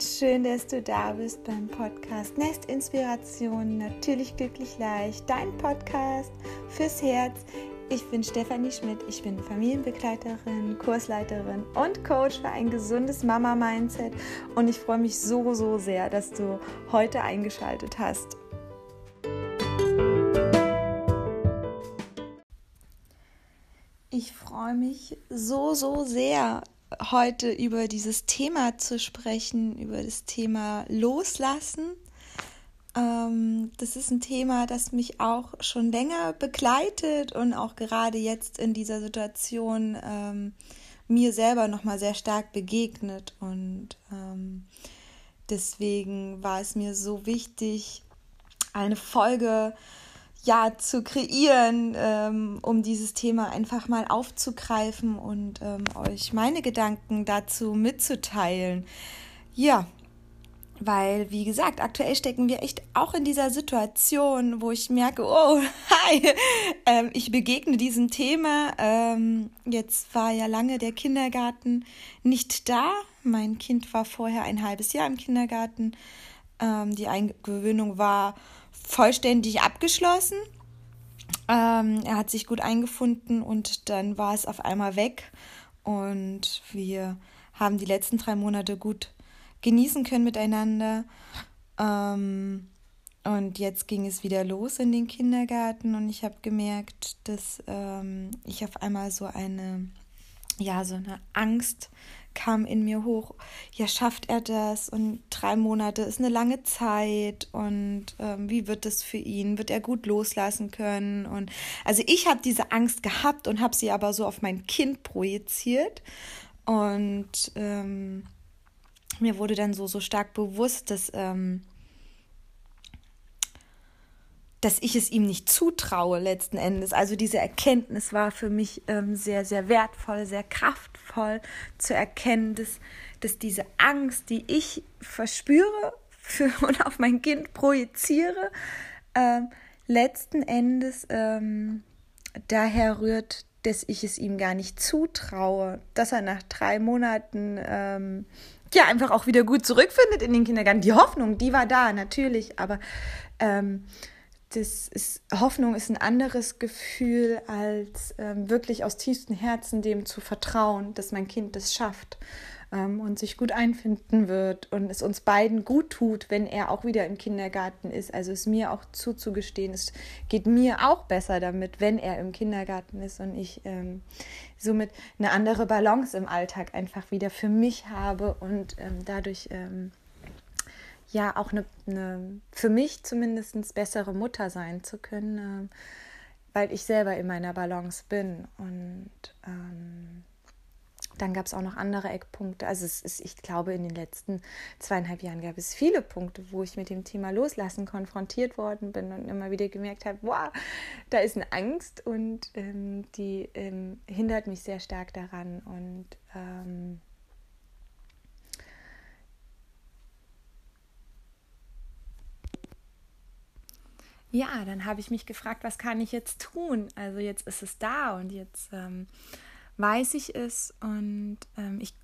und schön, dass du da bist beim Podcast Nest Inspiration, natürlich glücklich leicht, dein Podcast fürs Herz. Ich bin Stefanie Schmidt, ich bin Familienbegleiterin, Kursleiterin und Coach für ein gesundes Mama-Mindset und ich freue mich so, so sehr, dass du heute eingeschaltet hast. Ich freue mich so, so sehr, heute über dieses Thema zu sprechen, über das Thema Loslassen. Ähm, das ist ein Thema, das mich auch schon länger begleitet und auch gerade jetzt in dieser Situation ähm, mir selber nochmal sehr stark begegnet. Und ähm, deswegen war es mir so wichtig, eine Folge äh, ja, zu kreieren, ähm, um dieses Thema einfach mal aufzugreifen und ähm, euch meine Gedanken dazu mitzuteilen. Ja, weil, wie gesagt, aktuell stecken wir echt auch in dieser Situation, wo ich merke, oh, hi, ähm, ich begegne diesem Thema. Ähm, jetzt war ja lange der Kindergarten nicht da. Mein Kind war vorher ein halbes Jahr im Kindergarten. Ähm, die Eingewöhnung war vollständig abgeschlossen. Ähm, er hat sich gut eingefunden und dann war es auf einmal weg. Und wir haben die letzten drei Monate gut genießen können miteinander. Ähm, und jetzt ging es wieder los in den Kindergarten und ich habe gemerkt, dass ähm, ich auf einmal so eine, ja, so eine Angst kam in mir hoch, ja, schafft er das? Und drei Monate ist eine lange Zeit und ähm, wie wird das für ihn? Wird er gut loslassen können? Und also ich habe diese Angst gehabt und habe sie aber so auf mein Kind projiziert. Und ähm, mir wurde dann so, so stark bewusst, dass ähm, dass ich es ihm nicht zutraue letzten Endes. Also diese Erkenntnis war für mich ähm, sehr, sehr wertvoll, sehr kraftvoll zu erkennen, dass, dass diese Angst, die ich verspüre für, und auf mein Kind projiziere, ähm, letzten Endes ähm, daher rührt, dass ich es ihm gar nicht zutraue, dass er nach drei Monaten ähm, ja einfach auch wieder gut zurückfindet in den Kindergarten. Die Hoffnung, die war da natürlich, aber ähm, das ist, Hoffnung ist ein anderes Gefühl, als ähm, wirklich aus tiefstem Herzen dem zu vertrauen, dass mein Kind das schafft ähm, und sich gut einfinden wird und es uns beiden gut tut, wenn er auch wieder im Kindergarten ist. Also es mir auch zuzugestehen, es geht mir auch besser damit, wenn er im Kindergarten ist und ich ähm, somit eine andere Balance im Alltag einfach wieder für mich habe und ähm, dadurch ähm, ja auch eine, eine für mich zumindest bessere Mutter sein zu können, äh, weil ich selber in meiner Balance bin. Und ähm, dann gab es auch noch andere Eckpunkte. Also es ist, ich glaube, in den letzten zweieinhalb Jahren gab es viele Punkte, wo ich mit dem Thema Loslassen konfrontiert worden bin und immer wieder gemerkt habe, wow, da ist eine Angst und ähm, die ähm, hindert mich sehr stark daran. Und ähm, ja, dann habe ich mich gefragt, was kann ich jetzt tun? Also jetzt ist es da und jetzt ähm, weiß ich es und ähm, ich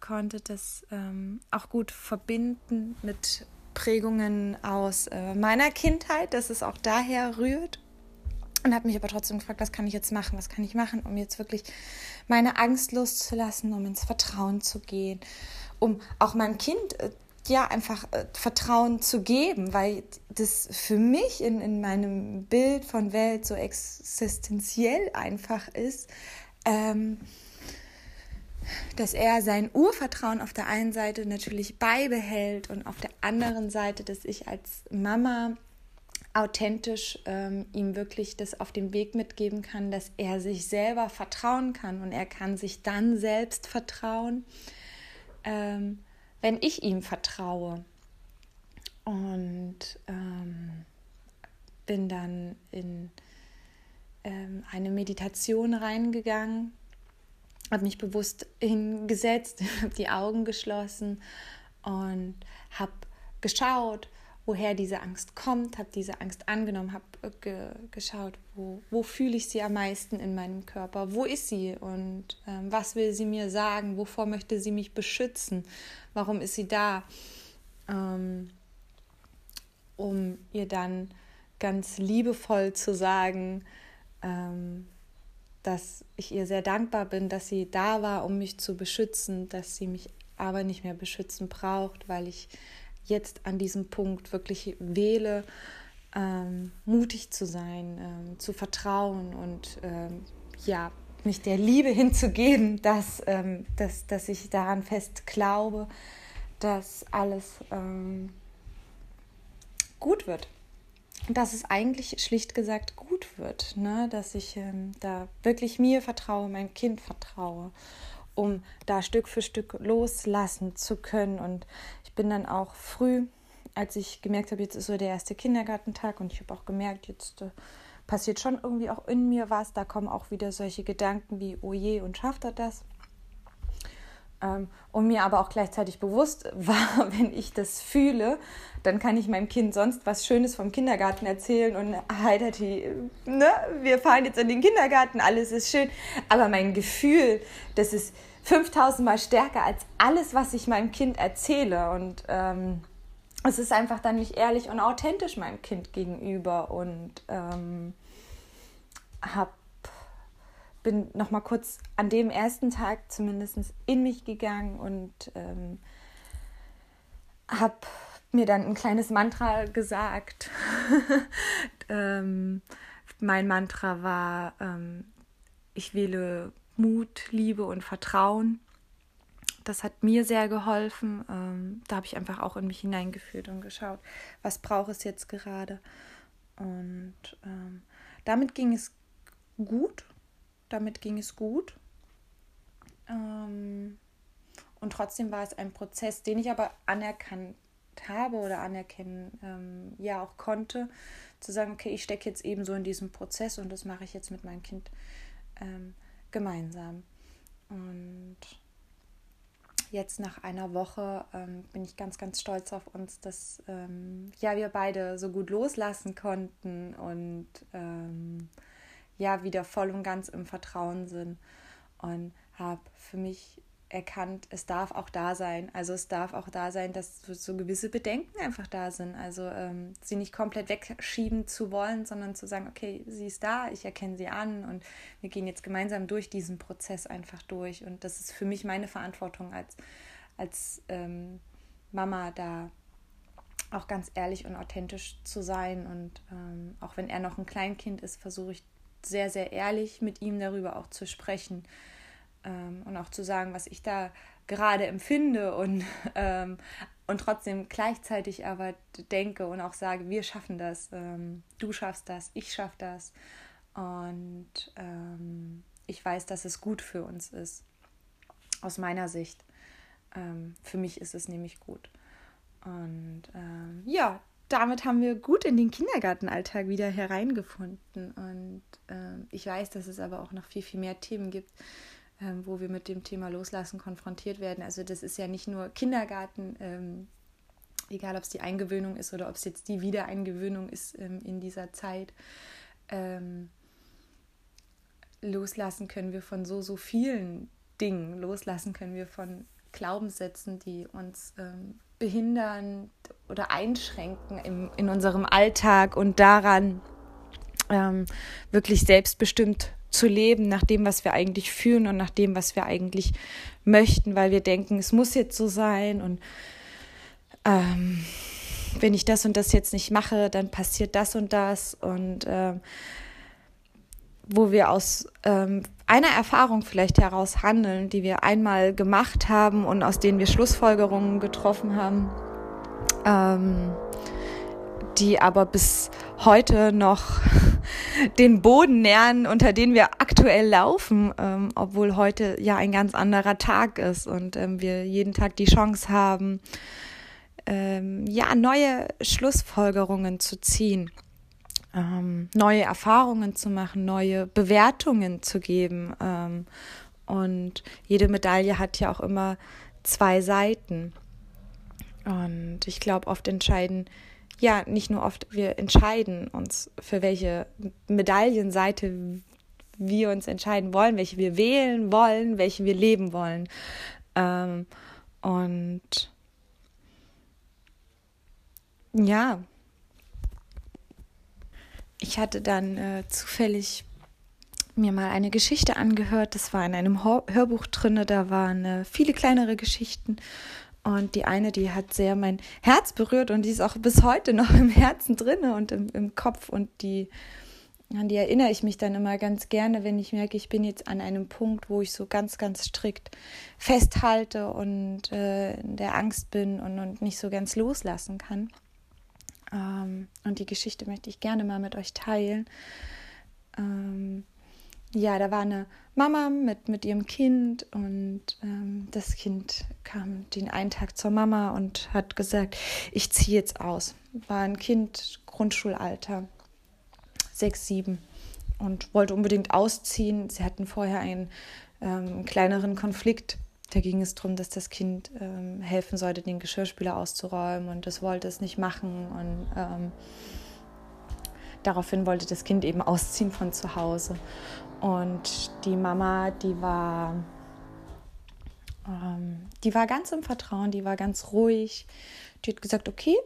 konnte das ähm, auch gut verbinden mit Prägungen aus äh, meiner Kindheit, dass es auch daher rührt. Und habe mich aber trotzdem gefragt, was kann ich jetzt machen? Was kann ich machen, um jetzt wirklich meine Angst loszulassen, um ins Vertrauen zu gehen, um auch meinem Kind äh, ja, einfach äh, Vertrauen zu geben, weil das für mich in, in meinem Bild von Welt so existenziell einfach ist, ähm, dass er sein Urvertrauen auf der einen Seite natürlich beibehält und auf der anderen Seite, dass ich als Mama authentisch ähm, ihm wirklich das auf den Weg mitgeben kann, dass er sich selber vertrauen kann und er kann sich dann selbst vertrauen. Ähm, wenn ich ihm vertraue. Und ähm, bin dann in ähm, eine Meditation reingegangen, habe mich bewusst hingesetzt, habe die Augen geschlossen und habe geschaut, woher diese Angst kommt, habe diese Angst angenommen, habe äh, ge geschaut, wo, wo fühle ich sie am meisten in meinem Körper, wo ist sie? Und ähm, was will sie mir sagen, wovor möchte sie mich beschützen, warum ist sie da, ähm, um ihr dann ganz liebevoll zu sagen, ähm, dass ich ihr sehr dankbar bin, dass sie da war, um mich zu beschützen, dass sie mich aber nicht mehr beschützen braucht, weil ich jetzt an diesem Punkt wirklich wähle, ähm, mutig zu sein, ähm, zu vertrauen und ähm, ja, mich der Liebe hinzugeben, dass, ähm, dass, dass ich daran fest glaube, dass alles ähm, gut wird. Dass es eigentlich schlicht gesagt gut wird, ne? dass ich ähm, da wirklich mir vertraue, meinem Kind vertraue, um da Stück für Stück loslassen zu können. Und bin dann auch früh, als ich gemerkt habe, jetzt ist so der erste Kindergartentag und ich habe auch gemerkt, jetzt äh, passiert schon irgendwie auch in mir was. Da kommen auch wieder solche Gedanken wie, oh je, und schafft er das? Ähm, und mir aber auch gleichzeitig bewusst war, wenn ich das fühle, dann kann ich meinem Kind sonst was Schönes vom Kindergarten erzählen und Heidati, ne, wir fahren jetzt in den Kindergarten, alles ist schön. Aber mein Gefühl, das ist 5000 Mal stärker als alles, was ich meinem Kind erzähle. Und ähm, es ist einfach dann nicht ehrlich und authentisch meinem Kind gegenüber. Und ähm, hab, bin noch mal kurz an dem ersten Tag zumindest in mich gegangen und ähm, habe mir dann ein kleines Mantra gesagt. ähm, mein Mantra war, ähm, ich wähle Mut, Liebe und Vertrauen. Das hat mir sehr geholfen. Ähm, da habe ich einfach auch in mich hineingefühlt und geschaut, was braucht es jetzt gerade. Und ähm, damit ging es gut. Damit ging es gut. Ähm, und trotzdem war es ein Prozess, den ich aber anerkannt habe oder anerkennen ähm, ja auch konnte, zu sagen, okay, ich stecke jetzt eben so in diesem Prozess und das mache ich jetzt mit meinem Kind ähm, gemeinsam. Und jetzt nach einer Woche ähm, bin ich ganz, ganz stolz auf uns, dass ähm, ja wir beide so gut loslassen konnten und ähm, ja wieder voll und ganz im Vertrauen sind und habe für mich erkannt, es darf auch da sein. Also es darf auch da sein, dass so gewisse Bedenken einfach da sind. Also ähm, sie nicht komplett wegschieben zu wollen, sondern zu sagen, okay, sie ist da, ich erkenne sie an und wir gehen jetzt gemeinsam durch diesen Prozess einfach durch. Und das ist für mich meine Verantwortung als, als ähm, Mama da auch ganz ehrlich und authentisch zu sein. Und ähm, auch wenn er noch ein Kleinkind ist, versuche ich sehr, sehr ehrlich mit ihm darüber auch zu sprechen ähm, und auch zu sagen, was ich da gerade empfinde und, ähm, und trotzdem gleichzeitig aber denke und auch sage, wir schaffen das, ähm, du schaffst das, ich schaff das und ähm, ich weiß, dass es gut für uns ist, aus meiner Sicht. Ähm, für mich ist es nämlich gut. Und ähm, ja, damit haben wir gut in den Kindergartenalltag wieder hereingefunden. Und ich weiß, dass es aber auch noch viel, viel mehr Themen gibt, ähm, wo wir mit dem Thema Loslassen konfrontiert werden. Also das ist ja nicht nur Kindergarten, ähm, egal ob es die Eingewöhnung ist oder ob es jetzt die Wiedereingewöhnung ist ähm, in dieser Zeit. Ähm, loslassen können wir von so, so vielen Dingen. Loslassen können wir von Glaubenssätzen, die uns ähm, behindern oder einschränken im, in unserem Alltag und daran ähm, wirklich selbstbestimmt zu leben, nach dem, was wir eigentlich fühlen und nach dem, was wir eigentlich möchten, weil wir denken, es muss jetzt so sein und ähm, wenn ich das und das jetzt nicht mache, dann passiert das und das und ähm, wo wir aus ähm, einer Erfahrung vielleicht heraus handeln, die wir einmal gemacht haben und aus denen wir Schlussfolgerungen getroffen haben, ähm, die aber bis heute noch den Boden nähern, unter den wir aktuell laufen, ähm, obwohl heute ja ein ganz anderer Tag ist und ähm, wir jeden Tag die Chance haben, ähm, ja, neue Schlussfolgerungen zu ziehen, ähm, neue Erfahrungen zu machen, neue Bewertungen zu geben. Ähm, und jede Medaille hat ja auch immer zwei Seiten. Und ich glaube, oft entscheiden ja, nicht nur oft, wir entscheiden uns, für welche Medaillenseite wir uns entscheiden wollen, welche wir wählen wollen, welche wir leben wollen. Ähm, und ja, ich hatte dann äh, zufällig mir mal eine Geschichte angehört. Das war in einem Hörbuch drin, da waren äh, viele kleinere Geschichten. Und die eine, die hat sehr mein Herz berührt und die ist auch bis heute noch im Herzen drin und im, im Kopf. Und die, an die erinnere ich mich dann immer ganz gerne, wenn ich merke, ich bin jetzt an einem Punkt, wo ich so ganz, ganz strikt festhalte und äh, in der Angst bin und, und nicht so ganz loslassen kann. Ähm, und die Geschichte möchte ich gerne mal mit euch teilen. Ähm, ja, da war eine Mama mit, mit ihrem Kind und ähm, das Kind kam den einen Tag zur Mama und hat gesagt, ich ziehe jetzt aus. War ein Kind Grundschulalter, sechs, sieben und wollte unbedingt ausziehen. Sie hatten vorher einen ähm, kleineren Konflikt. Da ging es darum, dass das Kind ähm, helfen sollte, den Geschirrspüler auszuräumen und das wollte es nicht machen und ähm, daraufhin wollte das Kind eben ausziehen von zu Hause. Und die Mama, die war, ähm, die war ganz im Vertrauen, die war ganz ruhig. Die hat gesagt, okay,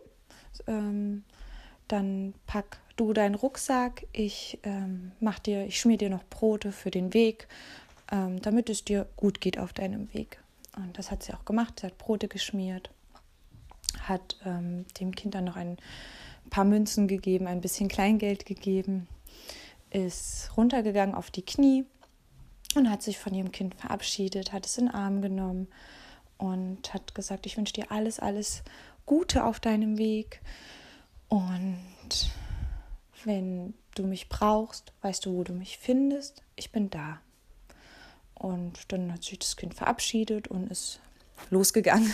ähm, dann pack du deinen Rucksack, ich ähm, mach dir, ich schmier dir noch Brote für den Weg, ähm, damit es dir gut geht auf deinem Weg. Und das hat sie auch gemacht. Sie hat Brote geschmiert, hat ähm, dem Kind dann noch ein paar Münzen gegeben, ein bisschen Kleingeld gegeben ist runtergegangen auf die Knie und hat sich von ihrem Kind verabschiedet, hat es in den Arm genommen und hat gesagt, ich wünsche dir alles, alles Gute auf deinem Weg und wenn du mich brauchst, weißt du, wo du mich findest, ich bin da. Und dann hat sich das Kind verabschiedet und ist losgegangen.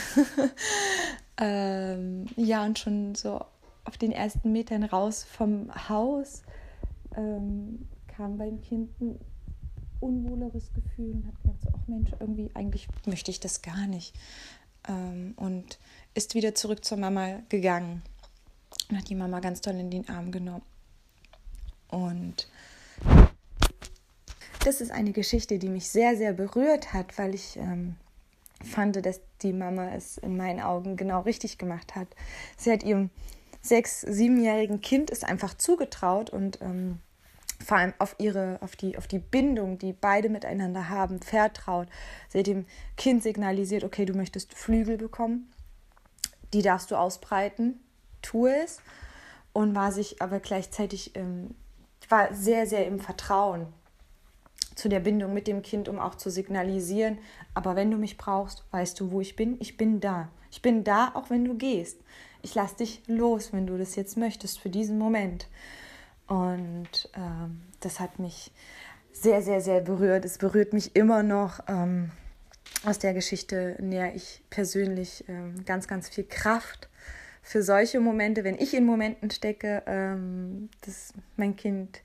ähm, ja, und schon so auf den ersten Metern raus vom Haus ähm, kam beim Kind ein unwohleres Gefühl und hat gedacht, so, ach Mensch, irgendwie eigentlich möchte ich das gar nicht. Ähm, und ist wieder zurück zur Mama gegangen und hat die Mama ganz doll in den Arm genommen. Und das ist eine Geschichte, die mich sehr, sehr berührt hat, weil ich ähm, fand, dass die Mama es in meinen Augen genau richtig gemacht hat. Sie hat ihrem sechs-, siebenjährigen Kind ist einfach zugetraut und ähm, vor allem auf ihre, auf die, auf die Bindung, die beide miteinander haben, vertraut. Sie hat dem Kind signalisiert, okay, du möchtest Flügel bekommen, die darfst du ausbreiten, tu es. Und war sich aber gleichzeitig, ähm, war sehr, sehr im Vertrauen zu der Bindung mit dem Kind, um auch zu signalisieren, aber wenn du mich brauchst, weißt du, wo ich bin, ich bin da. Ich bin da, auch wenn du gehst ich lasse dich los, wenn du das jetzt möchtest, für diesen Moment. Und ähm, das hat mich sehr, sehr, sehr berührt. Es berührt mich immer noch. Ähm, aus der Geschichte näher ich persönlich ähm, ganz, ganz viel Kraft für solche Momente, wenn ich in Momenten stecke, ähm, dass mein Kind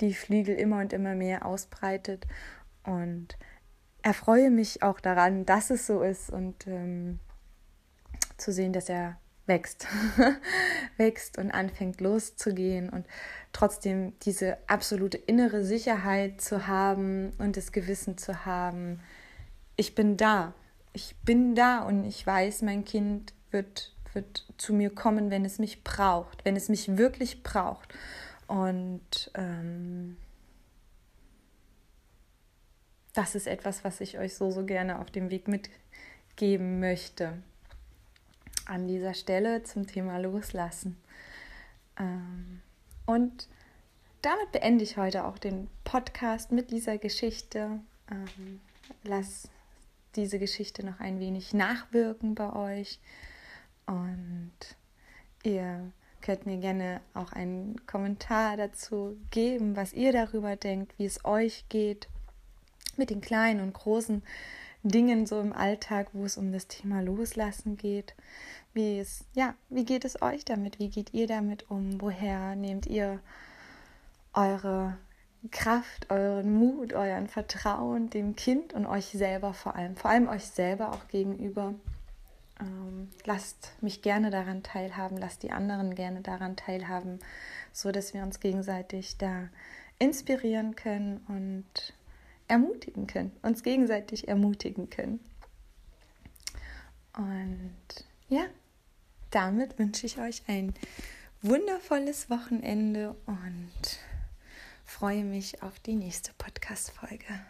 die Flügel immer und immer mehr ausbreitet. Und erfreue mich auch daran, dass es so ist und ähm, zu sehen, dass er wächst, wächst und anfängt loszugehen und trotzdem diese absolute innere Sicherheit zu haben und das Gewissen zu haben, ich bin da, ich bin da und ich weiß, mein Kind wird, wird zu mir kommen, wenn es mich braucht, wenn es mich wirklich braucht. Und ähm, das ist etwas, was ich euch so, so gerne auf dem Weg mitgeben möchte an dieser Stelle zum Thema Loslassen. Ähm, und damit beende ich heute auch den Podcast mit dieser Geschichte. Ähm, lass diese Geschichte noch ein wenig nachwirken bei euch. Und ihr könnt mir gerne auch einen Kommentar dazu geben, was ihr darüber denkt, wie es euch geht mit den kleinen und großen Dingen so im Alltag, wo es um das Thema Loslassen geht. Wie es, ja, wie geht es euch damit? Wie geht ihr damit um? Woher nehmt ihr eure Kraft, euren Mut, euren Vertrauen dem Kind und euch selber vor allem, vor allem euch selber auch gegenüber? Ähm, lasst mich gerne daran teilhaben, lasst die anderen gerne daran teilhaben, so dass wir uns gegenseitig da inspirieren können und ermutigen können, uns gegenseitig ermutigen können. Und ja, damit wünsche ich euch ein wundervolles Wochenende und freue mich auf die nächste Podcast-Folge.